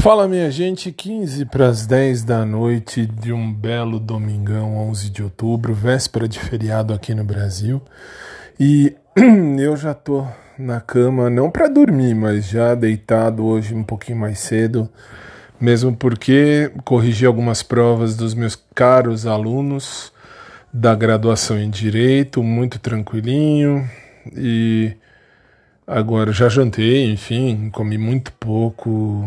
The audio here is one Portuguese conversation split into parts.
Fala minha gente, 15 para as 10 da noite de um belo domingão, 11 de outubro, véspera de feriado aqui no Brasil. E eu já tô na cama, não para dormir, mas já deitado hoje um pouquinho mais cedo, mesmo porque corrigi algumas provas dos meus caros alunos da graduação em direito, muito tranquilinho e agora já jantei, enfim, comi muito pouco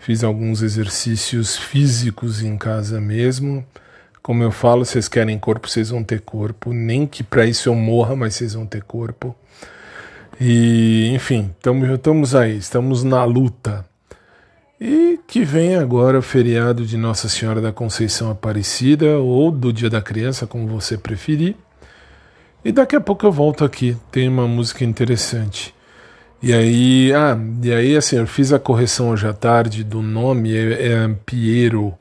Fiz alguns exercícios físicos em casa mesmo. Como eu falo, vocês querem corpo, vocês vão ter corpo. Nem que para isso eu morra, mas vocês vão ter corpo. E, enfim, estamos aí, estamos na luta. E que vem agora o feriado de Nossa Senhora da Conceição Aparecida, ou do Dia da Criança, como você preferir. E daqui a pouco eu volto aqui, tem uma música interessante. E aí, ah, e aí assim, eu fiz a correção hoje à tarde do nome, é, é Piero,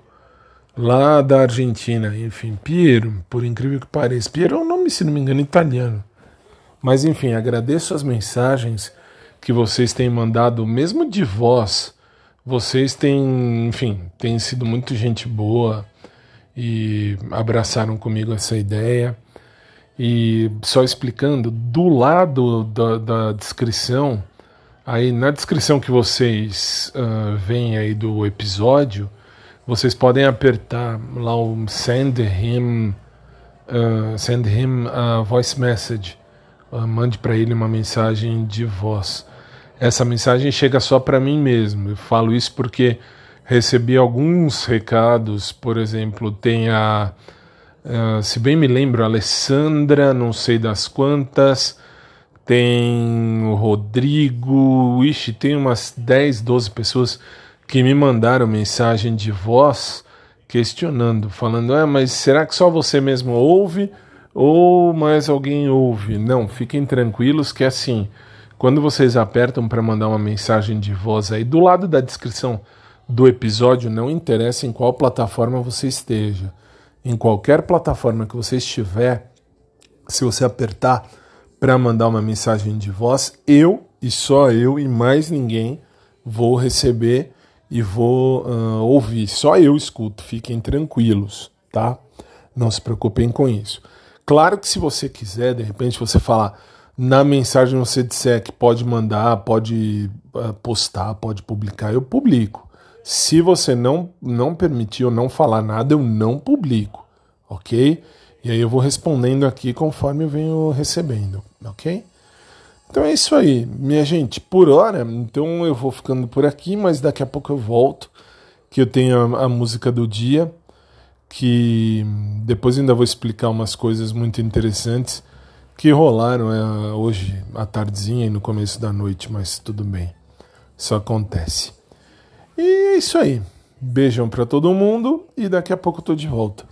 lá da Argentina, enfim, Piero, por incrível que pareça. Piero é um nome, se não me engano, italiano. Mas enfim, agradeço as mensagens que vocês têm mandado, mesmo de voz. Vocês têm, enfim, têm sido muito gente boa e abraçaram comigo essa ideia. E só explicando, do lado da, da descrição Aí na descrição que vocês uh, veem aí do episódio, vocês podem apertar lá o send him, uh, send him a voice message. Uh, mande para ele uma mensagem de voz. Essa mensagem chega só para mim mesmo. Eu falo isso porque recebi alguns recados, por exemplo, tem a, uh, se bem me lembro, Alessandra, não sei das quantas, tem o Rodrigo, ixi, tem umas 10, 12 pessoas que me mandaram mensagem de voz questionando, falando: "Ah, mas será que só você mesmo ouve ou mais alguém ouve?". Não, fiquem tranquilos que é assim, quando vocês apertam para mandar uma mensagem de voz aí do lado da descrição do episódio, não interessa em qual plataforma você esteja. Em qualquer plataforma que você estiver, se você apertar para mandar uma mensagem de voz, eu e só eu e mais ninguém vou receber e vou uh, ouvir. Só eu escuto, fiquem tranquilos, tá? Não se preocupem com isso. Claro que se você quiser, de repente você falar na mensagem você disser que pode mandar, pode uh, postar, pode publicar, eu publico. Se você não não permitir ou não falar nada, eu não publico, ok? E aí eu vou respondendo aqui conforme eu venho recebendo, ok? Então é isso aí, minha gente. Por hora, então eu vou ficando por aqui, mas daqui a pouco eu volto, que eu tenho a, a música do dia, que depois ainda vou explicar umas coisas muito interessantes que rolaram é, hoje à tardezinha e no começo da noite, mas tudo bem, isso acontece. E é isso aí. Beijão para todo mundo e daqui a pouco eu tô de volta.